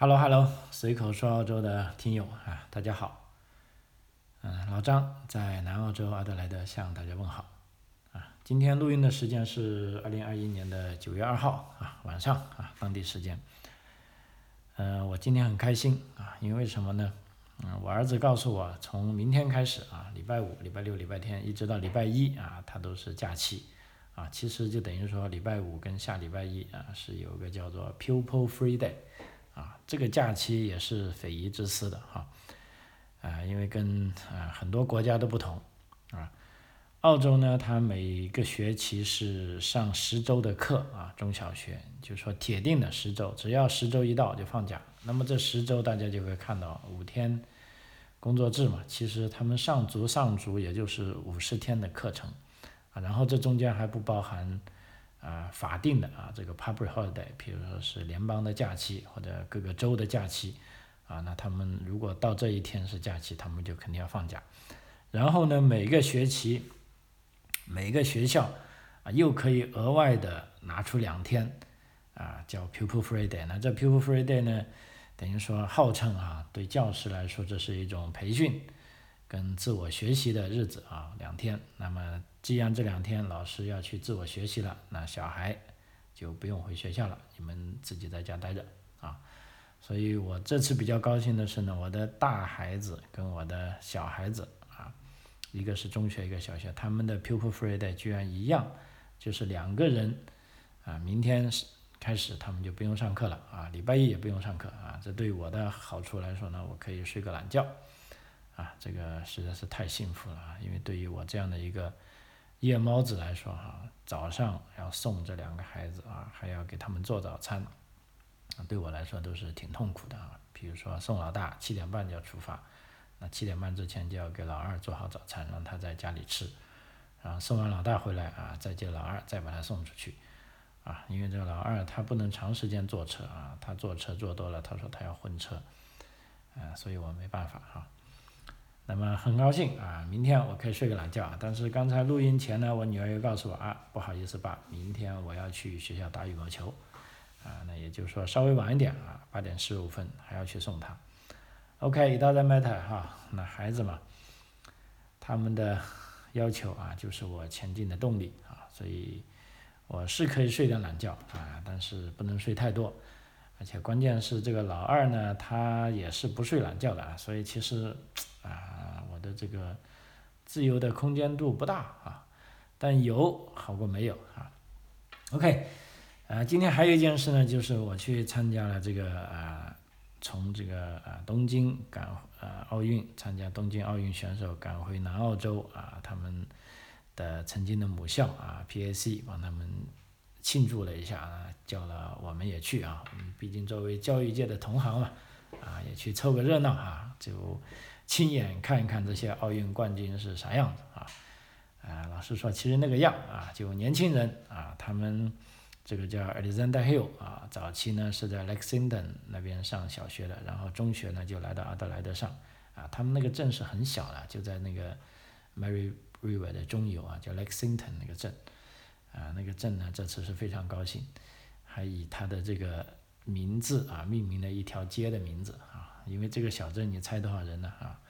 Hello Hello，随口说澳洲的听友啊，大家好。嗯，老张在南澳洲阿德莱德向大家问好。啊，今天录音的时间是二零二一年的九月二号啊晚上啊当地时间。嗯，我今天很开心啊，因为什么呢？嗯，我儿子告诉我，从明天开始啊，礼拜五、礼拜六、礼拜天一直到礼拜一啊，他都是假期。啊，其实就等于说礼拜五跟下礼拜一啊是有个叫做 Pupil Free Day。啊，这个假期也是匪夷之思的哈，啊，因为跟啊很多国家都不同啊，澳洲呢，它每个学期是上十周的课啊，中小学就是说铁定的十周，只要十周一到就放假。那么这十周大家就会看到五天工作制嘛，其实他们上足上足也就是五十天的课程啊，然后这中间还不包含。啊，法定的啊，这个 public holiday，比如说是联邦的假期或者各个州的假期，啊，那他们如果到这一天是假期，他们就肯定要放假。然后呢，每个学期，每个学校啊，又可以额外的拿出两天，啊，叫 pupil free day。那这 pupil free day 呢，等于说号称啊，对教师来说这是一种培训。跟自我学习的日子啊，两天。那么，既然这两天老师要去自我学习了，那小孩就不用回学校了，你们自己在家待着啊。所以我这次比较高兴的是呢，我的大孩子跟我的小孩子啊，一个是中学，一个小学，他们的 pupil free day 居然一样，就是两个人啊，明天开始他们就不用上课了啊，礼拜一也不用上课啊。这对我的好处来说呢，我可以睡个懒觉。啊，这个实在是太幸福了啊！因为对于我这样的一个夜猫子来说，哈，早上要送这两个孩子啊，还要给他们做早餐，啊对我来说都是挺痛苦的啊。比如说送老大七点半就要出发，那七点半之前就要给老二做好早餐，让他在家里吃，然后送完老大回来啊，再接老二，再把他送出去，啊，因为这个老二他不能长时间坐车啊，他坐车坐多了，他说他要昏车，啊，所以我没办法哈。那么很高兴啊，明天我可以睡个懒觉。但是刚才录音前呢，我女儿又告诉我啊，不好意思爸，明天我要去学校打羽毛球，啊，那也就是说稍微晚一点啊，八点十五分还要去送她。OK，it doesn't matter 哈，那孩子嘛，他们的要求啊，就是我前进的动力啊，所以我是可以睡点懒觉啊，但是不能睡太多，而且关键是这个老二呢，他也是不睡懒觉的啊，所以其实啊。我的这个自由的空间度不大啊，但有好过没有啊。OK，啊，今天还有一件事呢，就是我去参加了这个啊，从这个啊东京赶啊奥运参加东京奥运选手赶回南澳洲啊，他们的曾经的母校啊 PAC 帮他们庆祝了一下啊，叫了我们也去啊，毕竟作为教育界的同行嘛，啊也去凑个热闹啊，就。亲眼看一看这些奥运冠军是啥样子啊？啊，老实说，其实那个样啊，就年轻人啊，他们这个叫 Alexander Hill 啊，早期呢是在 Lexington 那边上小学的，然后中学呢就来到阿德莱德上啊，他们那个镇是很小的，就在那个 Mary River 的中游啊，叫 Lexington 那个镇啊，那个镇呢这次是非常高兴，还以他的这个名字啊命名了一条街的名字。因为这个小镇，你猜多少人呢？啊，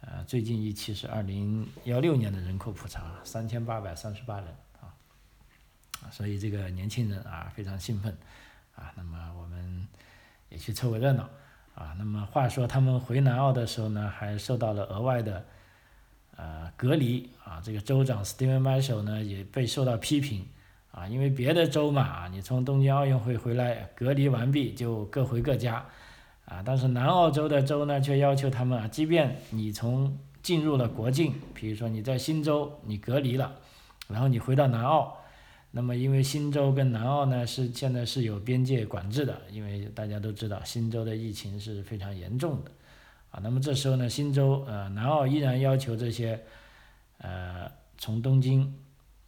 呃，最近一期是二零幺六年的人口普查，三千八百三十八人啊，所以这个年轻人啊非常兴奋啊。那么我们也去凑个热闹啊。那么话说他们回南澳的时候呢，还受到了额外的呃隔离啊。这个州长 Steven Marshall 呢也被受到批评啊，因为别的州嘛，你从东京奥运会回来隔离完毕就各回各家。啊，但是南澳洲的州呢，却要求他们啊，即便你从进入了国境，比如说你在新州你隔离了，然后你回到南澳，那么因为新州跟南澳呢是现在是有边界管制的，因为大家都知道新州的疫情是非常严重的，啊，那么这时候呢，新州呃南澳依然要求这些呃从东京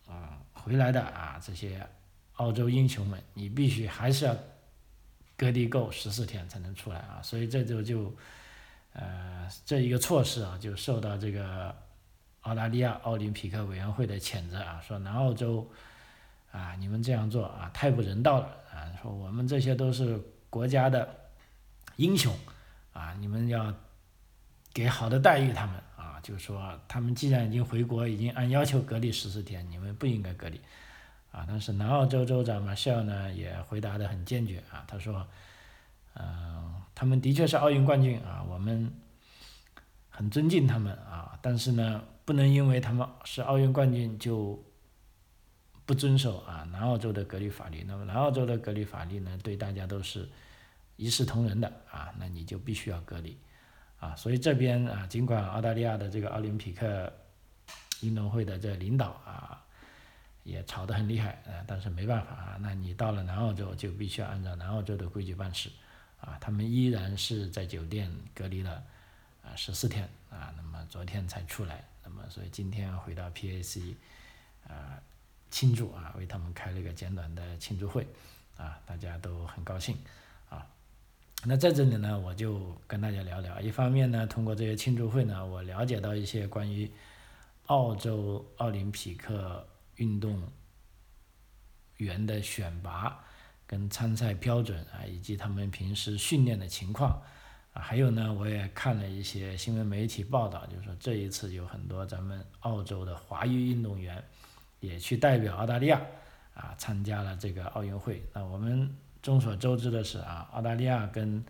啊回来的啊这些澳洲英雄们，你必须还是要。隔离够十四天才能出来啊，所以这就就，呃，这一个措施啊，就受到这个澳大利亚奥林匹克委员会的谴责啊，说南澳洲啊，你们这样做啊，太不人道了啊，说我们这些都是国家的英雄啊，你们要给好的待遇他们啊，就是说他们既然已经回国，已经按要求隔离十四天，你们不应该隔离啊。但是南澳洲州长马歇尔呢也回答的很坚决啊，他说，嗯，他们的确是奥运冠军啊，我们很尊敬他们啊，但是呢，不能因为他们是奥运冠军就。不遵守啊，南澳洲的隔离法律，那么南澳洲的隔离法律呢，对大家都是一视同仁的啊，那你就必须要隔离啊，所以这边啊，尽管澳大利亚的这个奥林匹克运动会的这领导啊，也吵得很厉害啊，但是没办法啊，那你到了南澳洲就必须要按照南澳洲的规矩办事啊，他们依然是在酒店隔离了啊十四天啊，那么昨天才出来，那么所以今天回到 PAC 啊。庆祝啊，为他们开了一个简短的庆祝会，啊，大家都很高兴，啊，那在这里呢，我就跟大家聊聊。一方面呢，通过这些庆祝会呢，我了解到一些关于澳洲奥林匹克运动员的选拔跟参赛标准啊，以及他们平时训练的情况，啊，还有呢，我也看了一些新闻媒体报道，就是说这一次有很多咱们澳洲的华裔运动员。也去代表澳大利亚啊参加了这个奥运会。那我们众所周知的是啊，澳大利亚跟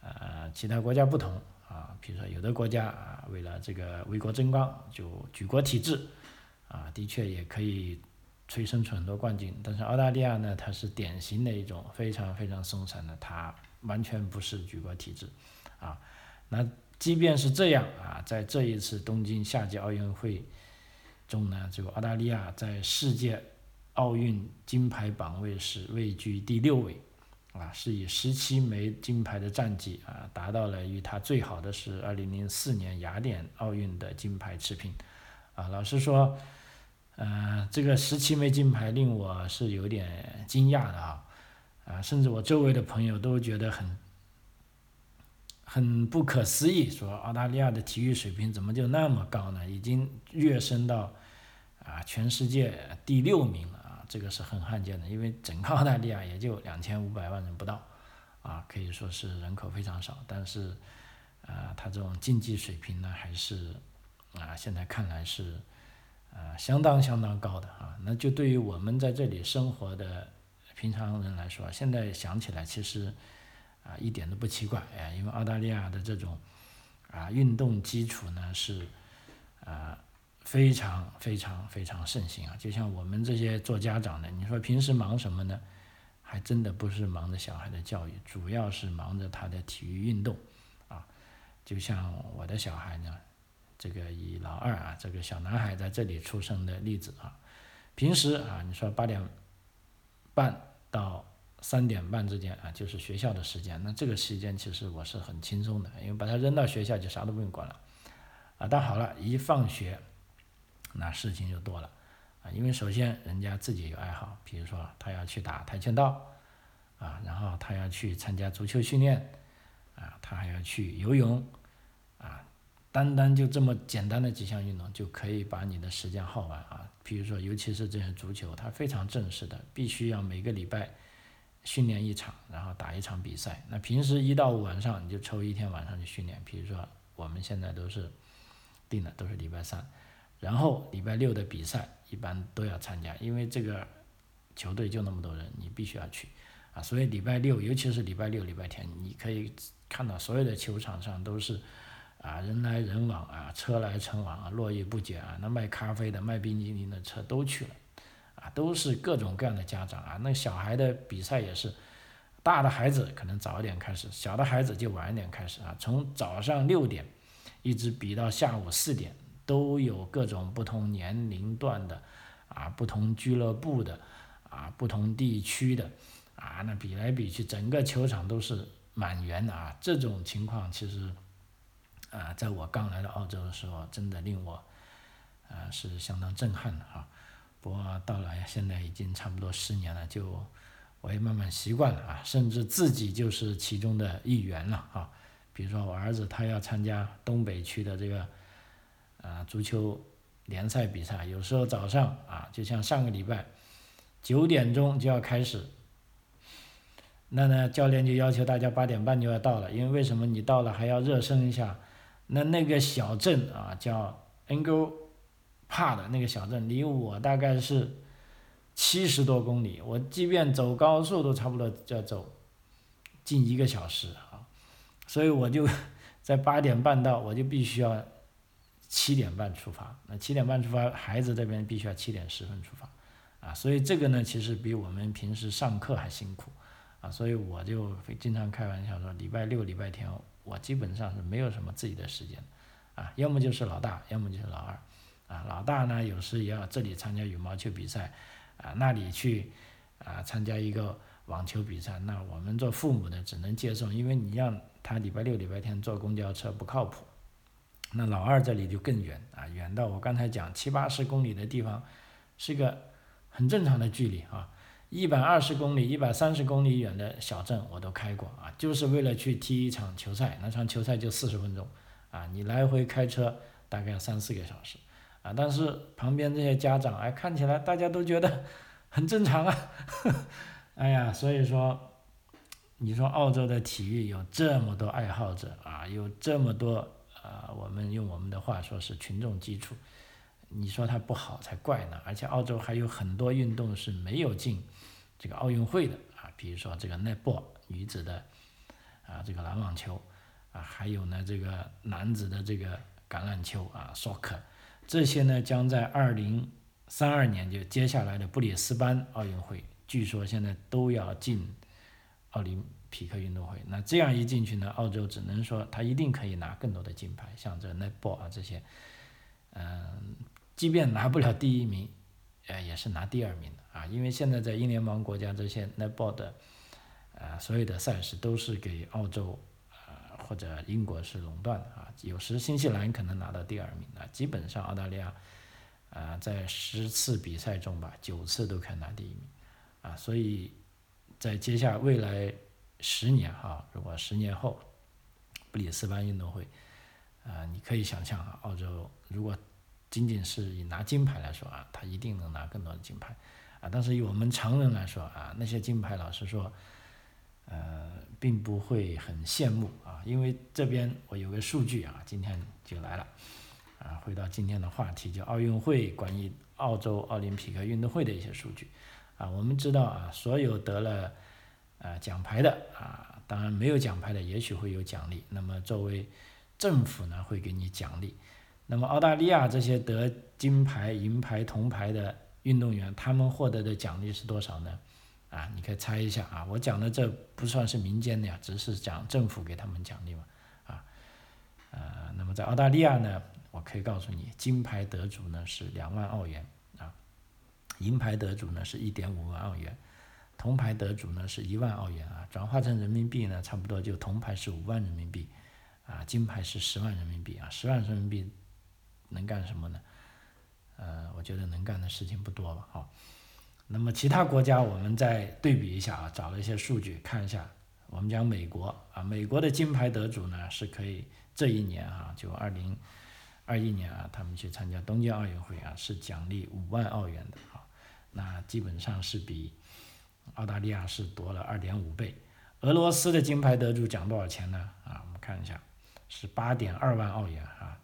呃其他国家不同啊，比如说有的国家啊为了这个为国争光就举国体制啊，的确也可以催生出很多冠军。但是澳大利亚呢，它是典型的一种非常非常松散的，它完全不是举国体制啊。那即便是这样啊，在这一次东京夏季奥运会。中呢，这个澳大利亚在世界奥运金牌榜位是位居第六位，啊，是以十七枚金牌的战绩啊，达到了与他最好的是二零零四年雅典奥运的金牌持平，啊，老实说，呃，这个十七枚金牌令我是有点惊讶的啊，啊，甚至我周围的朋友都觉得很。很不可思议，说澳大利亚的体育水平怎么就那么高呢？已经跃升到啊全世界第六名了啊，这个是很罕见的，因为整个澳大利亚也就两千五百万人不到，啊可以说是人口非常少，但是啊他这种竞技水平呢还是啊现在看来是啊相当相当高的啊，那就对于我们在这里生活的平常人来说，现在想起来其实。啊，一点都不奇怪哎，因为澳大利亚的这种啊运动基础呢是啊非常非常非常盛行啊，就像我们这些做家长的，你说平时忙什么呢？还真的不是忙着小孩的教育，主要是忙着他的体育运动啊。就像我的小孩呢，这个以老二啊这个小男孩在这里出生的例子啊，平时啊你说八点半到。三点半之间啊，就是学校的时间。那这个时间其实我是很轻松的，因为把他扔到学校就啥都不用管了，啊，但好了，一放学，那事情就多了，啊，因为首先人家自己有爱好，比如说他要去打跆拳道，啊，然后他要去参加足球训练，啊，他还要去游泳，单单就这么简单的几项运动就可以把你的时间耗完啊。比如说，尤其是这些足球，它非常正式的，必须要每个礼拜。训练一场，然后打一场比赛。那平时一到晚上你就抽一天晚上去训练。比如说我们现在都是定的都是礼拜三，然后礼拜六的比赛一般都要参加，因为这个球队就那么多人，你必须要去啊。所以礼拜六，尤其是礼拜六、礼拜天，你可以看到所有的球场上都是啊人来人往啊，车来车往啊，络绎不绝啊。那卖咖啡的、卖冰激凌的车都去了。啊，都是各种各样的家长啊，那小孩的比赛也是，大的孩子可能早一点开始，小的孩子就晚一点开始啊，从早上六点一直比到下午四点，都有各种不同年龄段的啊，不同俱乐部的啊，不同地区的啊，那比来比去，整个球场都是满员的啊，这种情况其实啊，在我刚来到澳洲的时候，真的令我啊是相当震撼的啊。不过到了现在已经差不多十年了，就我也慢慢习惯了啊，甚至自己就是其中的一员了啊。比如说我儿子他要参加东北区的这个啊足球联赛比赛，有时候早上啊，就像上个礼拜九点钟就要开始，那呢，教练就要求大家八点半就要到了，因为为什么你到了还要热身一下？那那个小镇啊，叫 Angel Park 那个小镇，离我大概是七十多公里，我即便走高速都差不多要走近一个小时啊，所以我就 在八点半到，我就必须要七点半出发。那七点半出发，孩子这边必须要七点十分出发，啊，所以这个呢，其实比我们平时上课还辛苦，啊，所以我就经常开玩笑说，礼拜六、礼拜天。我基本上是没有什么自己的时间，啊，要么就是老大，要么就是老二，啊，老大呢有时也要这里参加羽毛球比赛，啊，那里去啊参加一个网球比赛，那我们做父母的只能接送，因为你让他礼拜六、礼拜天坐公交车不靠谱。那老二这里就更远，啊，远到我刚才讲七八十公里的地方，是一个很正常的距离啊。一百二十公里、一百三十公里远的小镇我都开过啊，就是为了去踢一场球赛。那场球赛就四十分钟，啊，你来回开车大概三四个小时，啊，但是旁边这些家长哎，看起来大家都觉得很正常啊，哎呀，所以说，你说澳洲的体育有这么多爱好者啊，有这么多啊，我们用我们的话说是群众基础。你说它不好才怪呢，而且澳洲还有很多运动是没有进这个奥运会的啊，比如说这个 netball 女子的啊这个篮网球啊，还有呢这个男子的这个橄榄球啊 soccer，这些呢将在二零三二年就接下来的布里斯班奥运会，据说现在都要进奥林匹克运动会，那这样一进去呢，澳洲只能说他一定可以拿更多的金牌，像这 netball 啊这些，嗯。即便拿不了第一名，呃，也是拿第二名的啊，因为现在在英联邦国家这些 netball 的，呃，所有的赛事都是给澳洲，呃，或者英国是垄断的啊，有时新西兰可能拿到第二名啊，基本上澳大利亚，啊，在十次比赛中吧，九次都可以拿第一名，啊，所以在接下未来十年哈，如果十年后布里斯班运动会，啊，你可以想象啊，澳洲如果仅仅是以拿金牌来说啊，他一定能拿更多的金牌，啊，但是以我们常人来说啊，那些金牌老实说，呃，并不会很羡慕啊，因为这边我有个数据啊，今天就来了，啊，回到今天的话题，就奥运会关于澳洲奥林匹克运动会的一些数据，啊，我们知道啊，所有得了啊奖牌的啊，当然没有奖牌的也许会有奖励，那么作为政府呢会给你奖励。那么澳大利亚这些得金牌、银牌、铜牌的运动员，他们获得的奖励是多少呢？啊，你可以猜一下啊。我讲的这不算是民间的呀，只是讲政府给他们奖励嘛。啊，呃，那么在澳大利亚呢，我可以告诉你，金牌得主呢是两万澳元啊，银牌得主呢是一点五万澳元，铜牌得主呢是一万澳元啊。转化成人民币呢，差不多就铜牌是五万人民币，啊，金牌是十万人民币啊，十万人民币。能干什么呢？呃，我觉得能干的事情不多吧。好，那么其他国家我们再对比一下啊，找了一些数据看一下。我们讲美国啊，美国的金牌得主呢是可以这一年啊，就二零二一年啊，他们去参加东京奥运会啊，是奖励五万澳元的啊，那基本上是比澳大利亚是多了二点五倍。俄罗斯的金牌得主奖多少钱呢？啊，我们看一下，是八点二万澳元啊，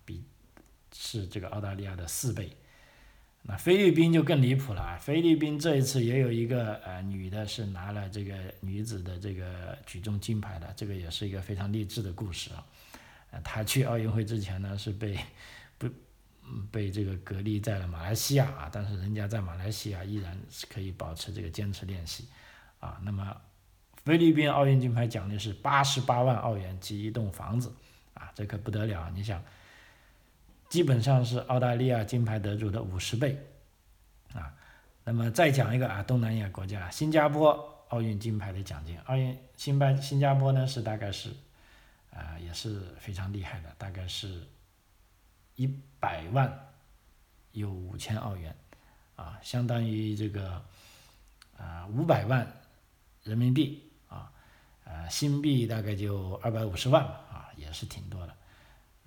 是这个澳大利亚的四倍，那菲律宾就更离谱了啊！菲律宾这一次也有一个呃女的，是拿了这个女子的这个举重金牌的，这个也是一个非常励志的故事啊。呃，她去奥运会之前呢是被不被这个隔离在了马来西亚啊，但是人家在马来西亚依然是可以保持这个坚持练习啊。那么菲律宾奥运金牌奖励是八十八万澳元及一栋房子啊，这可不得了！你想。基本上是澳大利亚金牌得主的五十倍，啊，那么再讲一个啊，东南亚国家新加坡奥运金牌的奖金，奥运新班新加坡呢是大概是，啊也是非常厉害的，大概是一百万有五千澳元，啊，相当于这个啊五百万人民币。啊，呃新币大概就二百五十万吧，啊也是挺多的。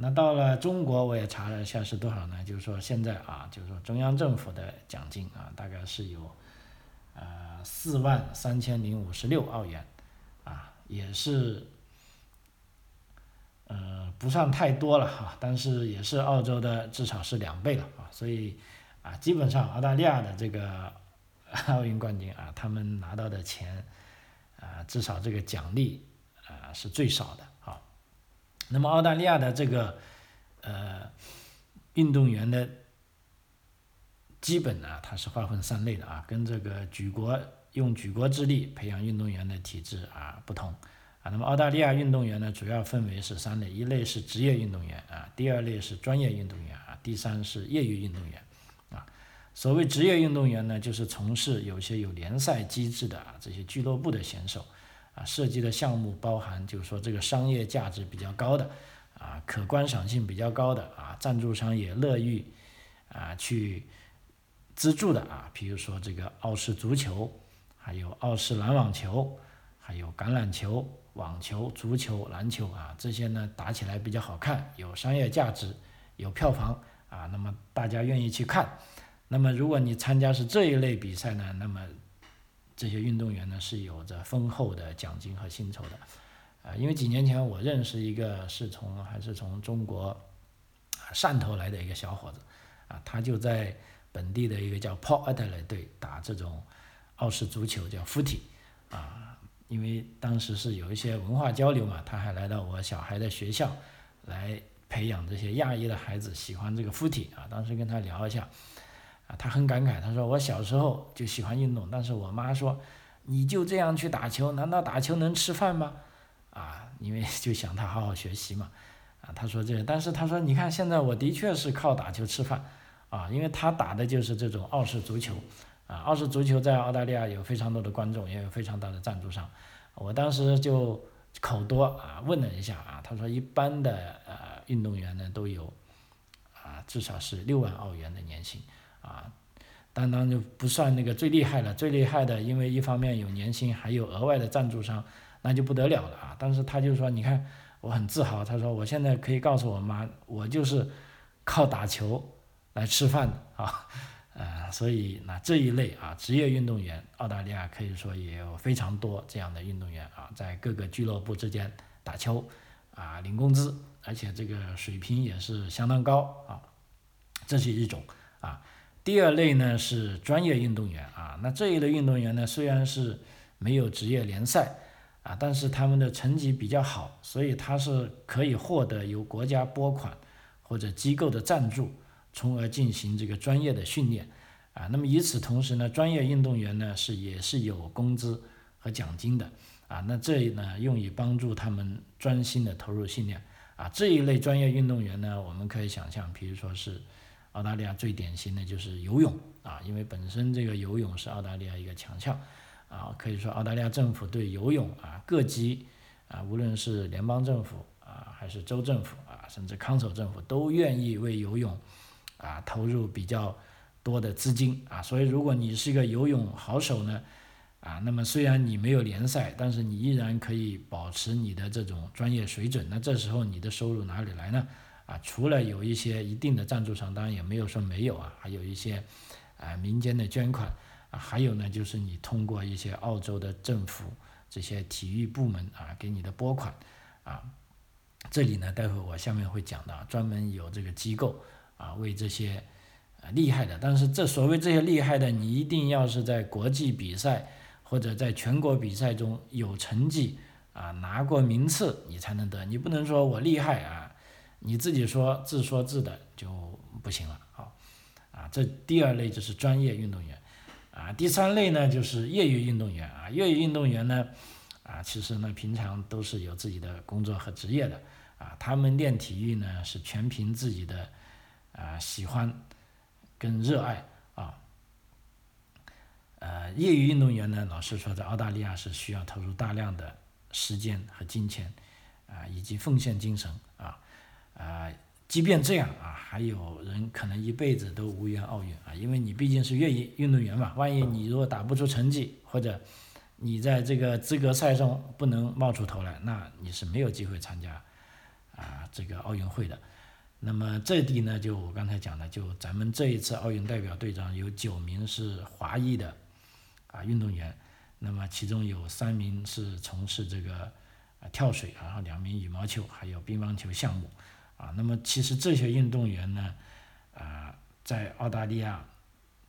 那到了中国，我也查了一下是多少呢？就是说现在啊，就是说中央政府的奖金啊，大概是有，呃四万三千零五十六澳元，啊也是，呃，不算太多了哈，但是也是澳洲的至少是两倍了啊，所以啊，基本上澳大利亚的这个 奥运冠军啊，他们拿到的钱啊，至少这个奖励啊是最少的啊。那么澳大利亚的这个呃运动员的基本呢，它是划分三类的啊，跟这个举国。用举国之力培养运动员的体制啊不同啊，那么澳大利亚运动员呢主要分为是三类，一类是职业运动员啊，第二类是专业运动员啊，第三是业余运动员啊。所谓职业运动员呢，就是从事有些有联赛机制的啊这些俱乐部的选手啊，涉及的项目包含就是说这个商业价值比较高的啊，可观赏性比较高的啊，赞助商也乐于啊去资助的啊，比如说这个澳式足球。还有澳式篮网球，还有橄榄球、网球、足球、篮球啊，这些呢打起来比较好看，有商业价值，有票房啊，那么大家愿意去看。那么如果你参加是这一类比赛呢，那么这些运动员呢是有着丰厚的奖金和薪酬的。啊，因为几年前我认识一个是从还是从中国汕头来的一个小伙子，啊，他就在本地的一个叫 Port Adelaide 队打这种。澳式足球叫 footy，啊，因为当时是有一些文化交流嘛，他还来到我小孩的学校，来培养这些亚裔的孩子喜欢这个 footy 啊。当时跟他聊一下，他很感慨，他说我小时候就喜欢运动，但是我妈说，你就这样去打球，难道打球能吃饭吗？啊，因为 就想他好好学习嘛，啊，他说这个，但是他说你看现在我的确是靠打球吃饭，啊，因为他打的就是这种澳式足球。啊，澳式足球在澳大利亚有非常多的观众，也有非常大的赞助商。我当时就口多啊，问了一下啊，他说一般的呃运动员呢都有啊至少是六万澳元的年薪啊，当然就不算那个最厉害了，最厉害的因为一方面有年薪，还有额外的赞助商，那就不得了了啊。但是他就说，你看我很自豪，他说我现在可以告诉我妈，我就是靠打球来吃饭的啊。呃，所以那这一类啊，职业运动员，澳大利亚可以说也有非常多这样的运动员啊，在各个俱乐部之间打球，啊，领工资，而且这个水平也是相当高啊，这是一种啊。第二类呢是专业运动员啊，那这一类运动员呢虽然是没有职业联赛啊，但是他们的成绩比较好，所以他是可以获得由国家拨款或者机构的赞助。从而进行这个专业的训练，啊，那么与此同时呢，专业运动员呢是也是有工资和奖金的，啊，那这呢用以帮助他们专心的投入训练，啊，这一类专业运动员呢，我们可以想象，比如说是澳大利亚最典型的就是游泳，啊，因为本身这个游泳是澳大利亚一个强项，啊，可以说澳大利亚政府对游泳啊各级啊，无论是联邦政府啊还是州政府啊，甚至康首政府都愿意为游泳。啊，投入比较多的资金啊，所以如果你是一个游泳好手呢，啊，那么虽然你没有联赛，但是你依然可以保持你的这种专业水准。那这时候你的收入哪里来呢？啊，除了有一些一定的赞助商，当然也没有说没有啊，还有一些啊民间的捐款啊，还有呢就是你通过一些澳洲的政府这些体育部门啊给你的拨款啊，这里呢待会我下面会讲的，专门有这个机构。啊，为这些啊厉害的，但是这所谓这些厉害的，你一定要是在国际比赛或者在全国比赛中有成绩啊，拿过名次，你才能得。你不能说我厉害啊，你自己说自说自的就不行了。好，啊，这第二类就是专业运动员，啊，第三类呢就是业余运动员啊，业余运动员呢，啊，其实呢平常都是有自己的工作和职业的，啊，他们练体育呢是全凭自己的。啊，喜欢跟热爱啊，呃，业余运动员呢，老实说，在澳大利亚是需要投入大量的时间和金钱啊，以及奉献精神啊，啊，即便这样啊，还有人可能一辈子都无缘奥运啊，因为你毕竟是业余运动员嘛，万一你如果打不出成绩，或者你在这个资格赛中不能冒出头来，那你是没有机会参加啊这个奥运会的。那么这地呢，就我刚才讲的，就咱们这一次奥运代表队长有九名是华裔的啊运动员，那么其中有三名是从事这个啊跳水，然后两名羽毛球，还有乒乓球项目，啊，那么其实这些运动员呢，啊，在澳大利亚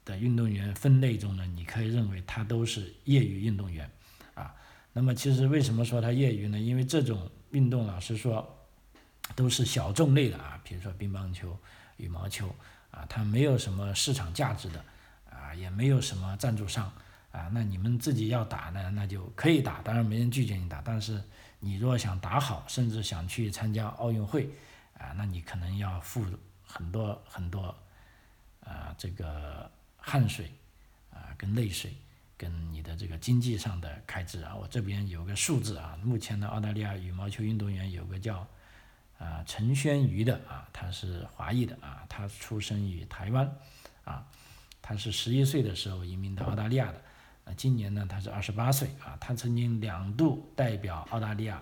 的运动员分类中呢，你可以认为他都是业余运动员，啊，那么其实为什么说他业余呢？因为这种运动老实说都是小众类的啊，比如说乒乓球、羽毛球，啊，它没有什么市场价值的，啊，也没有什么赞助商。啊，那你们自己要打呢，那就可以打，当然没人拒绝你打。但是你若想打好，甚至想去参加奥运会，啊，那你可能要付很多很多，啊，这个汗水，啊，跟泪水，跟你的这个经济上的开支啊。我这边有个数字啊，目前的澳大利亚羽毛球运动员有个叫啊陈轩瑜的啊，他是华裔的啊，他出生于台湾，啊，他是十一岁的时候移民到澳大利亚的。啊，今年呢，他是二十八岁啊，他曾经两度代表澳大利亚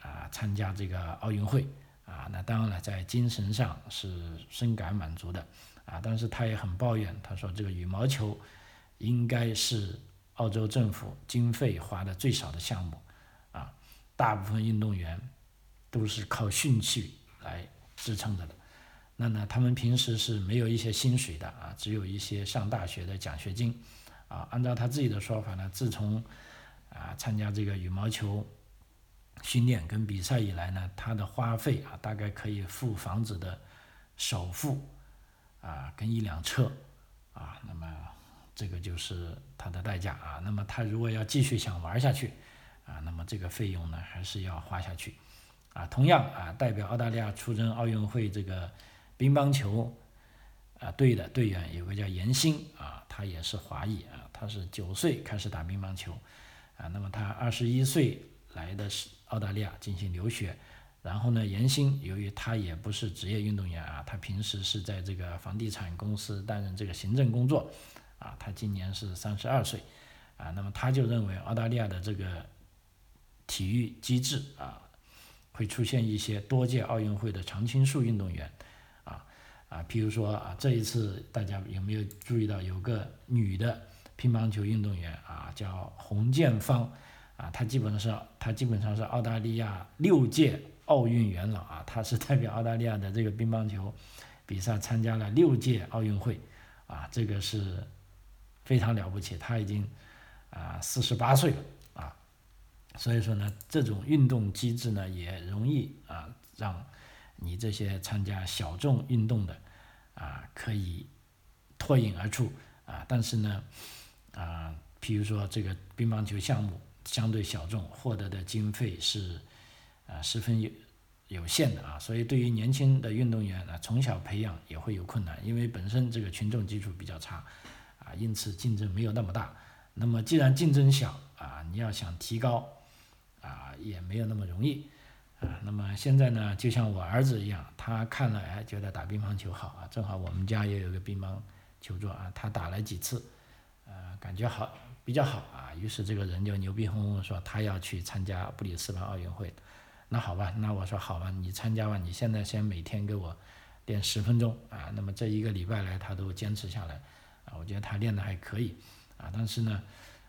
啊参加这个奥运会啊，那当然了，在精神上是深感满足的啊，但是他也很抱怨，他说这个羽毛球应该是澳洲政府经费花的最少的项目啊，大部分运动员都是靠兴趣来支撑着的，那呢，他们平时是没有一些薪水的啊，只有一些上大学的奖学金。啊，按照他自己的说法呢，自从啊参加这个羽毛球训练跟比赛以来呢，他的花费啊大概可以付房子的首付啊跟一辆车啊，那么这个就是他的代价啊。那么他如果要继续想玩下去啊，那么这个费用呢还是要花下去啊。同样啊，代表澳大利亚出征奥运会这个乒乓球啊队的队员有个叫严欣啊，他也是华裔啊。他是九岁开始打乒乓球，啊，那么他二十一岁来的是澳大利亚进行留学，然后呢，严欣由于他也不是职业运动员啊，他平时是在这个房地产公司担任这个行政工作，啊，他今年是三十二岁，啊，那么他就认为澳大利亚的这个体育机制啊，会出现一些多届奥运会的常青树运动员，啊啊，譬如说啊，这一次大家有没有注意到有个女的？乒乓球运动员啊，叫洪建芳，啊，他基本上是他基本上是澳大利亚六届奥运元老啊，他是代表澳大利亚的这个乒乓球比赛参加了六届奥运会，啊，这个是非常了不起，他已经啊四十八岁了啊，所以说呢，这种运动机制呢也容易啊让你这些参加小众运动的啊可以脱颖而出啊，但是呢。啊，譬如说这个乒乓球项目相对小众，获得的经费是啊十分有有限的啊，所以对于年轻的运动员啊，从小培养也会有困难，因为本身这个群众基础比较差啊，因此竞争没有那么大。那么既然竞争小啊，你要想提高啊，也没有那么容易啊。那么现在呢，就像我儿子一样，他看了哎，觉得打乒乓球好啊，正好我们家也有个乒乓球桌啊，他打了几次。呃，感觉好比较好啊，于是这个人就牛逼哄哄说他要去参加布里斯班奥运会。那好吧，那我说好吧，你参加吧，你现在先每天给我练十分钟啊。那么这一个礼拜来他都坚持下来啊，我觉得他练的还可以啊。但是呢，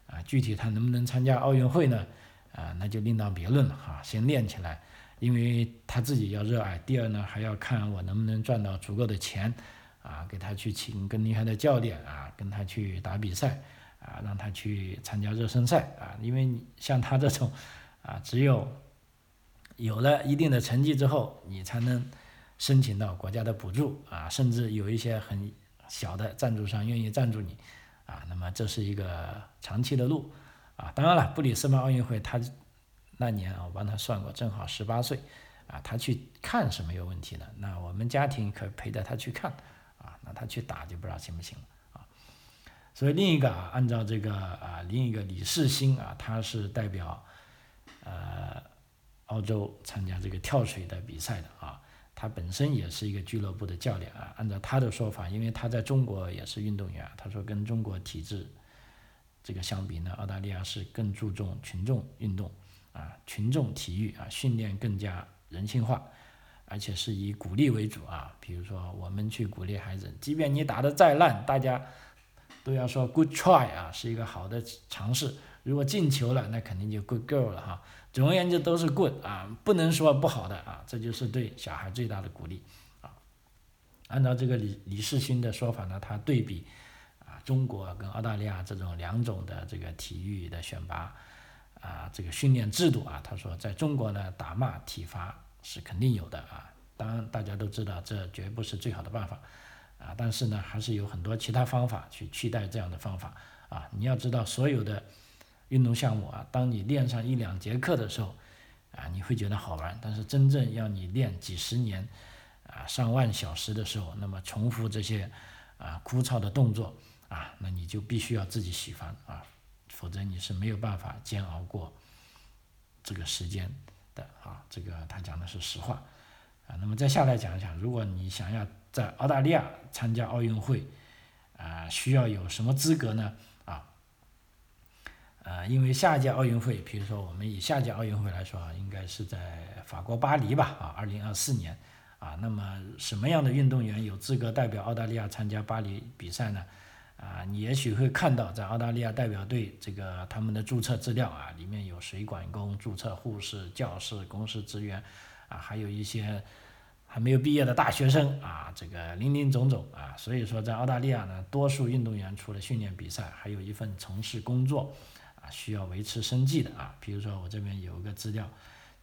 啊，具体他能不能参加奥运会呢？啊，那就另当别论了哈。先练起来，因为他自己要热爱。第二呢，还要看我能不能赚到足够的钱。啊，给他去请更厉害的教练啊，跟他去打比赛啊，让他去参加热身赛啊，因为像他这种啊，只有有了一定的成绩之后，你才能申请到国家的补助啊，甚至有一些很小的赞助商愿意赞助你啊，那么这是一个长期的路啊。当然了，布里斯班奥运会他那年啊，我帮他算过，正好十八岁啊，他去看是没有问题的。那我们家庭可陪着他去看。啊，那他去打就不知道行不行了。所以另一个啊，按照这个啊，另一个李世新啊，他是代表呃澳洲参加这个跳水的比赛的啊。他本身也是一个俱乐部的教练啊。按照他的说法，因为他在中国也是运动员，他说跟中国体制这个相比呢，澳大利亚是更注重群众运动啊，群众体育啊，训练更加人性化。而且是以鼓励为主啊，比如说我们去鼓励孩子，即便你打得再烂，大家都要说 good try 啊，是一个好的尝试。如果进球了，那肯定就 good girl 了哈。总而言之都是 good 啊，不能说不好的啊，这就是对小孩最大的鼓励啊。按照这个李李世勋的说法呢，他对比啊中国跟澳大利亚这种两种的这个体育的选拔啊这个训练制度啊，他说在中国呢打骂体罚是肯定有的啊。当然大家都知道这绝不是最好的办法啊，但是呢还是有很多其他方法去替代这样的方法啊。你要知道所有的。运动项目啊，当你练上一两节课的时候，啊，你会觉得好玩。但是真正要你练几十年，啊，上万小时的时候，那么重复这些啊枯燥的动作啊，那你就必须要自己喜欢啊，否则你是没有办法煎熬过这个时间的啊。这个他讲的是实话啊。那么再下来讲一讲，如果你想要在澳大利亚参加奥运会，啊，需要有什么资格呢？啊呃，因为下一届奥运会，比如说我们以下届奥运会来说啊，应该是在法国巴黎吧，啊，二零二四年，啊，那么什么样的运动员有资格代表澳大利亚参加巴黎比赛呢？啊，你也许会看到在澳大利亚代表队这个他们的注册资料啊，里面有水管工、注册护士、教师、公司职员，啊，还有一些还没有毕业的大学生啊，这个林林总总啊，所以说在澳大利亚呢，多数运动员除了训练比赛，还有一份从事工作。啊，需要维持生计的啊，比如说我这边有一个资料，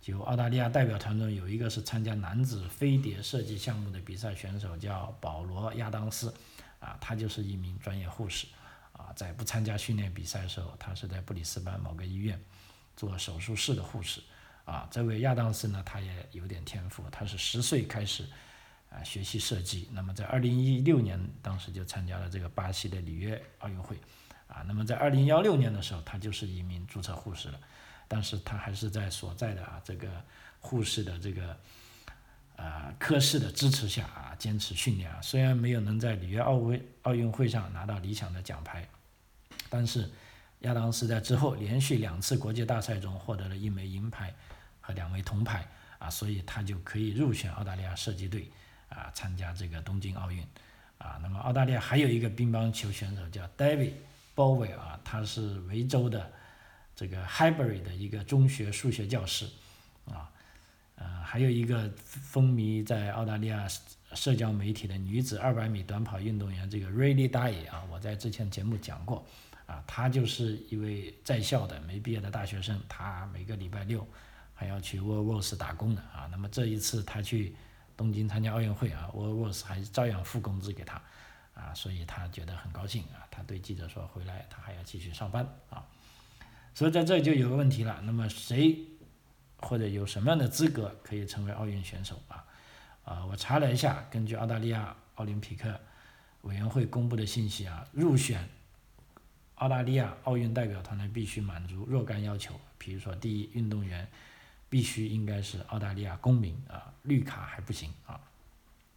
就澳大利亚代表团中有一个是参加男子飞碟设计项目的比赛选手，叫保罗亚当斯，啊，他就是一名专业护士，啊，在不参加训练比赛的时候，他是在布里斯班某个医院做手术室的护士，啊，这位亚当斯呢，他也有点天赋，他是十岁开始啊学习设计，那么在二零一六年当时就参加了这个巴西的里约奥运会。啊，那么在二零幺六年的时候，他就是一名注册护士了，但是他还是在所在的啊这个护士的这个啊科室的支持下啊坚持训练啊，虽然没有能在里约奥会奥运会上拿到理想的奖牌，但是亚当斯在之后连续两次国际大赛中获得了一枚银牌两位铜牌啊，所以他就可以入选澳大利亚射击队啊参加这个东京奥运啊。那么澳大利亚还有一个乒乓球选手叫 David。鲍威啊，他是维州的这个 Highbury 的一个中学数学教师，啊，呃，还有一个风靡在澳大利亚社交媒体的女子200米短跑运动员，这个 Riley Day 啊，我在之前节目讲过，啊，她就是一位在校的没毕业的大学生，她每个礼拜六还要去 Woolworths 打工的啊，那么这一次他去东京参加奥运会啊，Woolworths 还照样付工资给他。啊，所以他觉得很高兴啊，他对记者说，回来他还要继续上班啊，所以在这就有个问题了，那么谁或者有什么样的资格可以成为奥运选手啊？啊，我查了一下，根据澳大利亚奥林匹克委员会公布的信息啊，入选澳大利亚奥运代表团呢，必须满足若干要求，比如说，第一，运动员必须应该是澳大利亚公民啊，绿卡还不行啊，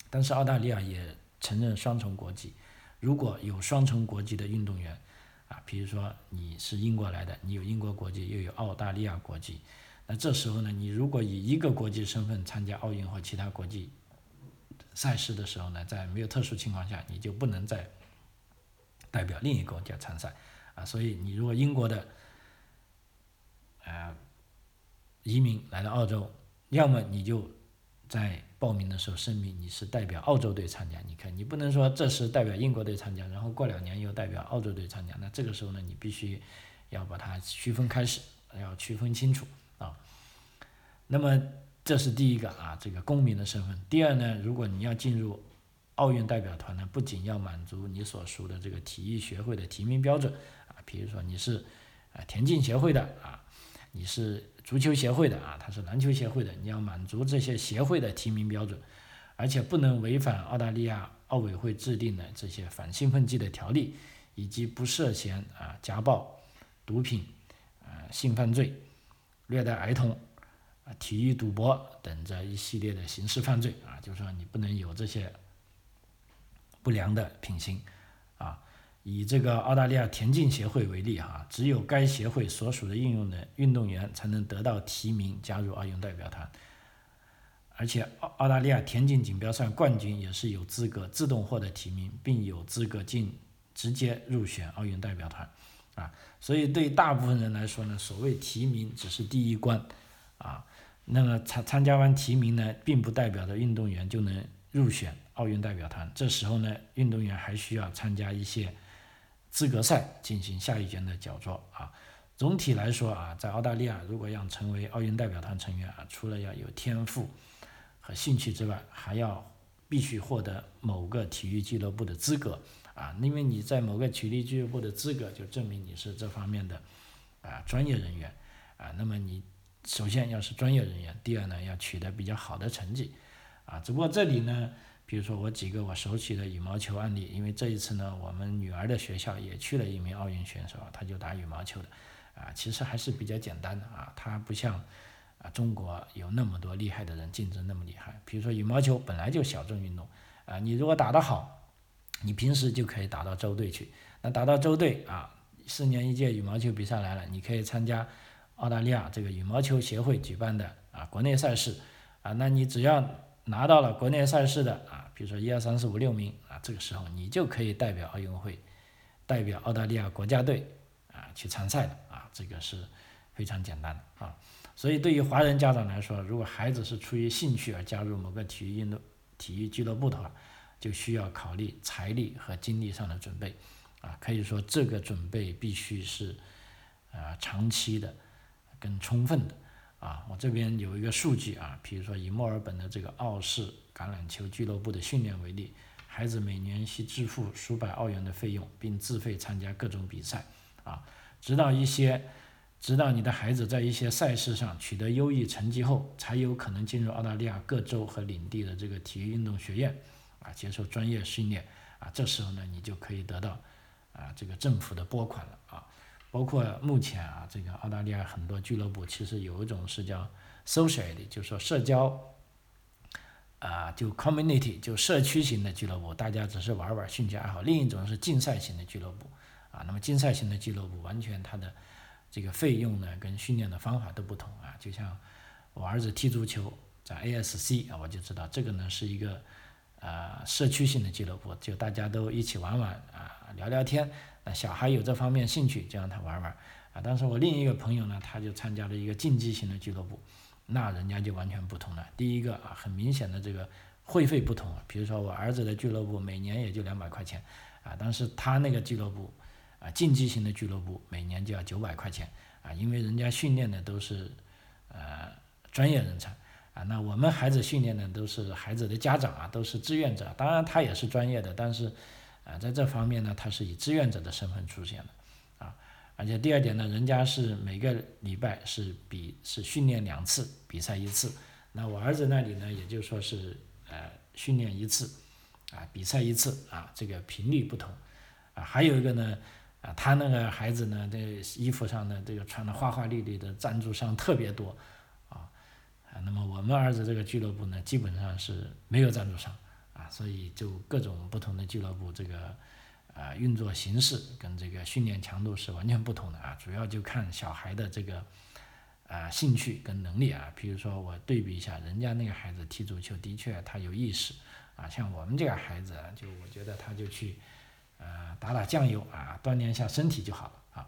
但是澳大利亚也。承认双重国籍，如果有双重国籍的运动员，啊，比如说你是英国来的，你有英国国籍又有澳大利亚国籍，那这时候呢，你如果以一个国际身份参加奥运或其他国际赛事的时候呢，在没有特殊情况下，你就不能再代表另一个国家参赛，啊，所以你如果英国的，呃，移民来到澳洲，要么你就。在报名的时候声明你是代表澳洲队参加，你看你不能说这是代表英国队参加，然后过两年又代表澳洲队参加，那这个时候呢，你必须要把它区分开始，要区分清楚啊。那么这是第一个啊，这个公民的身份。第二呢，如果你要进入奥运代表团呢，不仅要满足你所属的这个体育协会的提名标准啊，比如说你是啊田径协会的啊。你是足球协会的啊，他是篮球协会的，你要满足这些协会的提名标准，而且不能违反澳大利亚奥委会制定的这些反兴奋剂的条例，以及不涉嫌啊家暴、毒品、啊性犯罪、虐待儿童、啊体育赌博等这一系列的刑事犯罪啊，就是说你不能有这些不良的品行。以这个澳大利亚田径协会为例，哈，只有该协会所属的应用的运动员才能得到提名加入奥运代表团，而且澳澳大利亚田径锦标赛冠军也是有资格自动获得提名，并有资格进直接入选奥运代表团，啊，所以对大部分人来说呢，所谓提名只是第一关，啊，那么参参加完提名呢，并不代表着运动员就能入选奥运代表团，这时候呢，运动员还需要参加一些资格赛进行下一阶的角逐啊。总体来说啊，在澳大利亚，如果要成为奥运代表团成员啊，除了要有天赋和兴趣之外，还要必须获得某个体育俱乐部的资格啊。因为你在某个体育俱乐部的资格，就证明你是这方面的啊专业人员啊。那么你首先要是专业人员，第二呢要取得比较好的成绩啊。只不过这里呢，比如说我几个我熟悉的羽毛球案例，因为这一次呢，我们女儿的学校也去了一名奥运选手，他就打羽毛球的。啊，其实还是比较简单的啊，他不像啊中国有那么多厉害的人竞争那么厉害。比如说羽毛球本来就小众运动啊，你如果打得好，你平时就可以打到州队去。那打到州队啊，四年一届羽毛球比赛来了，你可以参加澳大利亚这个羽毛球协会举办的啊国内赛事啊。那你只要拿到了国内赛事的啊，比如说一二三四五六名啊，这个时候你就可以代表奥运会，代表澳大利亚国家队啊去参赛的。这个是非常简单的啊，所以对于华人家长来说，如果孩子是出于兴趣而加入某个体育运动、体育俱乐部的话，就需要考虑财力和精力上的准备啊，可以说这个准备必须是啊长期的、更充分的啊。我这边有一个数据啊，比如说以墨尔本的这个澳式橄榄球俱乐部的训练为例，孩子每年需支付数百澳元的费用，并自费参加各种比赛啊。直到一些，直到你的孩子在一些赛事上取得优异成绩后，才有可能进入澳大利亚各州和领地的这个体育运动学院，啊，接受专业训练，啊，这时候呢，你就可以得到，啊，这个政府的拨款了，啊，包括目前啊，这个澳大利亚很多俱乐部其实有一种是叫 social 的，就是说社交，啊，就 community 就社区型的俱乐部，大家只是玩玩兴趣爱好；另一种是竞赛型的俱乐部。啊，那么竞赛型的俱乐部完全它的这个费用呢，跟训练的方法都不同啊。就像我儿子踢足球在 ASC 啊，我就知道这个呢是一个啊社区性的俱乐部，就大家都一起玩玩啊，聊聊天。那小孩有这方面兴趣，就让他玩玩啊。但是我另一个朋友呢，他就参加了一个竞技型的俱乐部，那人家就完全不同了。第一个啊，很明显的这个会费不同，比如说我儿子的俱乐部每年也就两百块钱啊，但是他那个俱乐部。啊，竞技型的俱乐部每年就要九百块钱啊，因为人家训练的都是呃专业人才啊。那我们孩子训练的都是孩子的家长啊，都是志愿者。当然他也是专业的，但是啊，在这方面呢，他是以志愿者的身份出现的啊。而且第二点呢，人家是每个礼拜是比是训练两次，比赛一次。那我儿子那里呢，也就说是呃训练一次啊，比赛一次啊，这个频率不同啊。还有一个呢。啊，他那个孩子呢，这衣服上的这个穿的花花绿绿的赞助商特别多，啊，啊，那么我们儿子这个俱乐部呢，基本上是没有赞助商，所以就各种不同的俱乐部这个，啊，运作形式跟这个训练强度是完全不同的啊，主要就看小孩的这个，啊，兴趣跟能力啊，比如说我对比一下，人家那个孩子踢足球的确他有意识，啊，像我们这个孩子，就我觉得他就去。呃，打打酱油啊，锻炼一下身体就好了啊。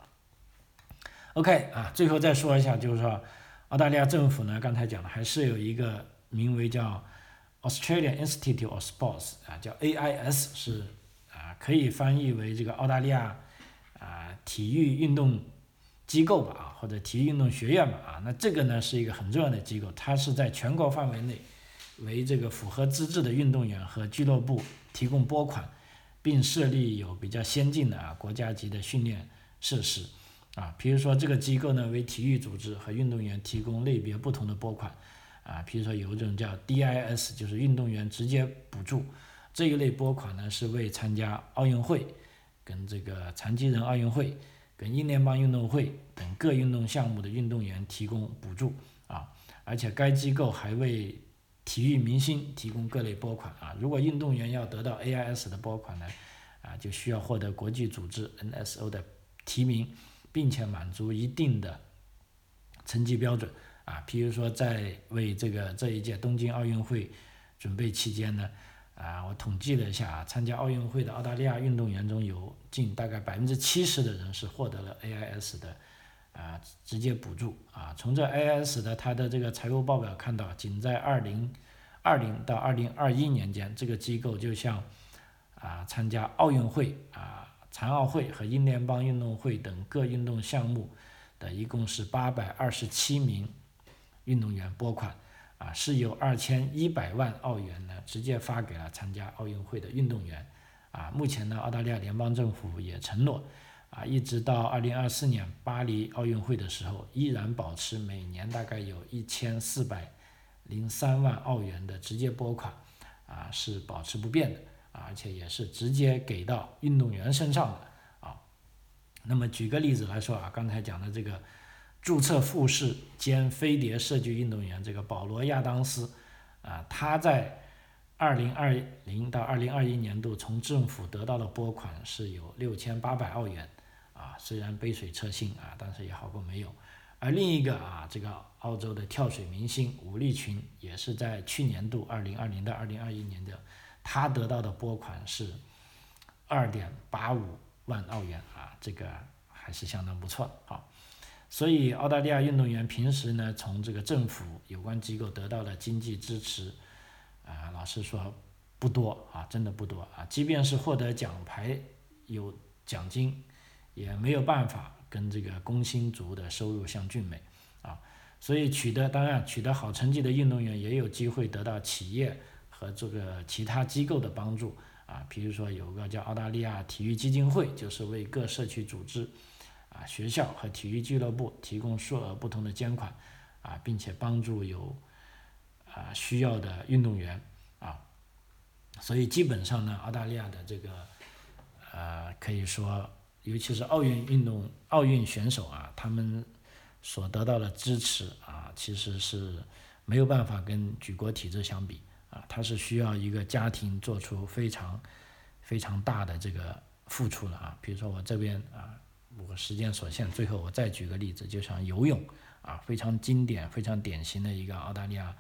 OK 啊，最后再说一下，就是说，澳大利亚政府呢，刚才讲了，还是有一个名为叫 Australian Institute of Sports 啊，叫 AIS，是啊，可以翻译为这个澳大利亚啊体育运动机构吧啊，或者体育运动学院吧啊。那这个呢是一个很重要的机构，它是在全国范围内为这个符合资质的运动员和俱乐部提供拨款。并设立有比较先进的啊国家级的训练设施，啊，比如说这个机构呢为体育组织和运动员提供类别不同的拨款，啊，比如说有一种叫 DIS，就是运动员直接补助，这一类拨款呢是为参加奥运会、跟这个残疾人奥运会、跟英联邦运动会等各运动项目的运动员提供补助，啊，而且该机构还为体育明星提供各类拨款啊，如果运动员要得到 AIS 的拨款呢，啊，就需要获得国际组织 NSO 的提名，并且满足一定的成绩标准啊。譬如说，在为这个这一届东京奥运会准备期间呢，啊，我统计了一下啊，参加奥运会的澳大利亚运动员中有近大概百分之七十的人是获得了 AIS 的啊直接补助啊。从这 AIS 的它的这个财务报表看到，仅在二零二零到二零二一年间，这个机构就像啊参加奥运会啊残奥会和英联邦运动会等各运动项目的一共是八百二十七名运动员拨款。啊，是有二千一百万澳元呢，直接发给了参加奥运会的运动员。啊，目前呢，澳大利亚联邦政府也承诺，啊，一直到二零二四年巴黎奥运会的时候，依然保持每年大概有一千四百零三万澳元的直接拨款，啊，是保持不变的，而且也是直接给到运动员身上的。啊，那么举个例子来说啊，刚才讲的这个。注册复式兼飞碟射击运动员这个保罗亚当斯，啊，他在二零二零到二零二一年度从政府得到的拨款是有六千八百澳元，啊，虽然杯水车薪啊，但是也好过没有。而另一个啊，这个澳洲的跳水明星武力群也是在去年度二零二零到二零二一年的，他得到的拨款是二点八五万澳元啊，这个还是相当不错的啊。所以，澳大利亚运动员平时呢，从这个政府有关机构得到的经济支持，啊，老实说不多啊，真的不多啊。即便是获得奖牌有奖金，也没有办法跟这个工薪族的收入相媲美啊。所以，取得当然取得好成绩的运动员也有机会得到企业和这个其他机构的帮助啊。比如说，有个叫澳大利亚体育基金会，就是为各社区组织。啊，学校和体育俱乐部提供数额不同的捐款，啊，并且帮助有啊需要的运动员啊，所以基本上呢，澳大利亚的这个呃，可以说，尤其是奥运运动奥运选手啊，他们所得到的支持啊，其实是没有办法跟举国体制相比啊，他是需要一个家庭做出非常非常大的这个付出了啊，比如说我这边啊。我时间所限，最后我再举个例子，就像游泳啊，非常经典、非常典型的一个澳大利亚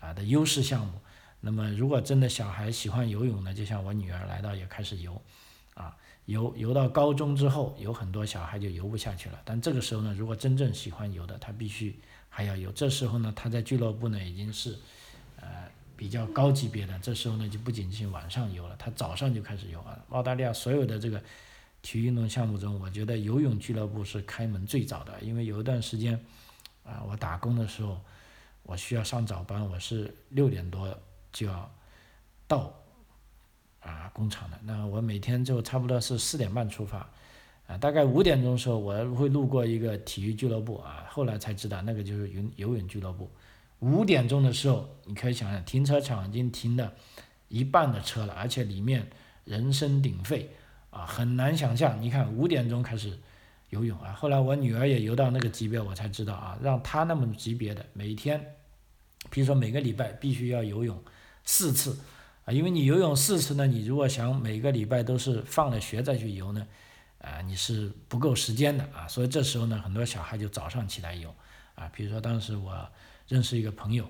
啊的优势项目。那么，如果真的小孩喜欢游泳呢，就像我女儿来到也开始游，啊，游游到高中之后，有很多小孩就游不下去了。但这个时候呢，如果真正喜欢游的，他必须还要游。这时候呢，他在俱乐部呢已经是呃比较高级别的。这时候呢，就不仅仅晚上游了，他早上就开始游啊。澳大利亚所有的这个。体育运动项目中，我觉得游泳俱乐部是开门最早的，因为有一段时间，啊，我打工的时候，我需要上早班，我是六点多就要到啊工厂的，那我每天就差不多是四点半出发，啊，大概五点钟的时候我会路过一个体育俱乐部啊，后来才知道那个就是游游泳俱乐部。五点钟的时候，你可以想想，停车场已经停了一半的车了，而且里面人声鼎沸。啊，很难想象。你看，五点钟开始游泳啊，后来我女儿也游到那个级别，我才知道啊，让她那么级别的每天，比如说每个礼拜必须要游泳四次啊，因为你游泳四次呢，你如果想每个礼拜都是放了学再去游呢，啊，你是不够时间的啊，所以这时候呢，很多小孩就早上起来游啊，比如说当时我认识一个朋友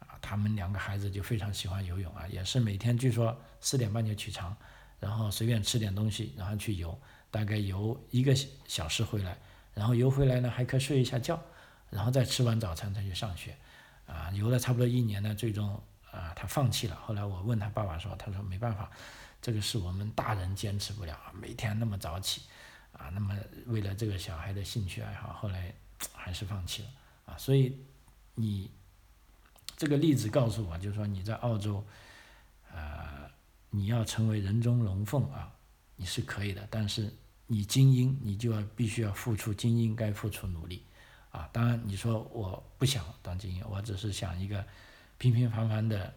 啊，他们两个孩子就非常喜欢游泳啊，也是每天据说四点半就起床。然后随便吃点东西，然后去游，大概游一个小时回来，然后游回来呢还可以睡一下觉，然后再吃完早餐再去上学，啊，游了差不多一年呢，最终啊他放弃了。后来我问他爸爸说，他说没办法，这个是我们大人坚持不了，每天那么早起，啊，那么为了这个小孩的兴趣爱好，后来还是放弃了，啊，所以你这个例子告诉我，就是说你在澳洲，呃。你要成为人中龙凤啊，你是可以的，但是你精英，你就要必须要付出精英该付出努力，啊，当然你说我不想当精英，我只是想一个平平凡凡的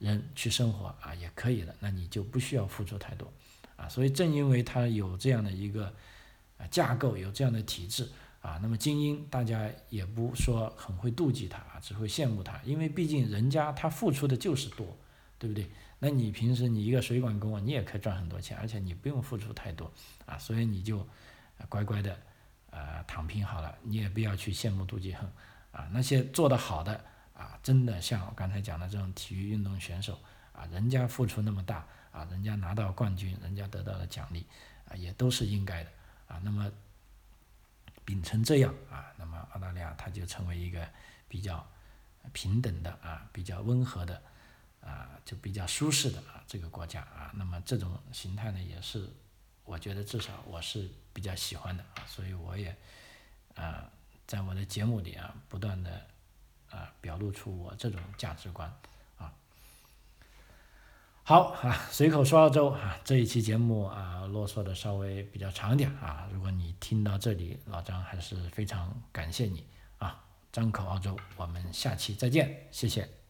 人去生活啊，也可以的，那你就不需要付出太多，啊，所以正因为他有这样的一个架构，有这样的体制啊，那么精英大家也不说很会妒忌他啊，只会羡慕他，因为毕竟人家他付出的就是多，对不对？那你平时你一个水管工啊，你也可以赚很多钱，而且你不用付出太多啊，所以你就乖乖的呃躺平好了，你也不要去羡慕妒忌恨啊。那些做得好的啊，真的像我刚才讲的这种体育运动选手啊，人家付出那么大啊，人家拿到冠军，人家得到了奖励啊，也都是应该的啊。那么秉承这样啊，那么澳大利亚它就成为一个比较平等的啊，比较温和的啊，就比较舒适的啊这个国家啊。那么这种形态呢，也是我觉得至少我是比较喜欢的啊，所以我也啊在我的节目里啊不断的。啊，表露出我这种价值观啊。好啊，随口说澳洲啊，这一期节目啊，啰嗦的稍微比较长点啊。如果你听到这里，老张还是非常感谢你啊。张口澳洲，我们下期再见，谢谢。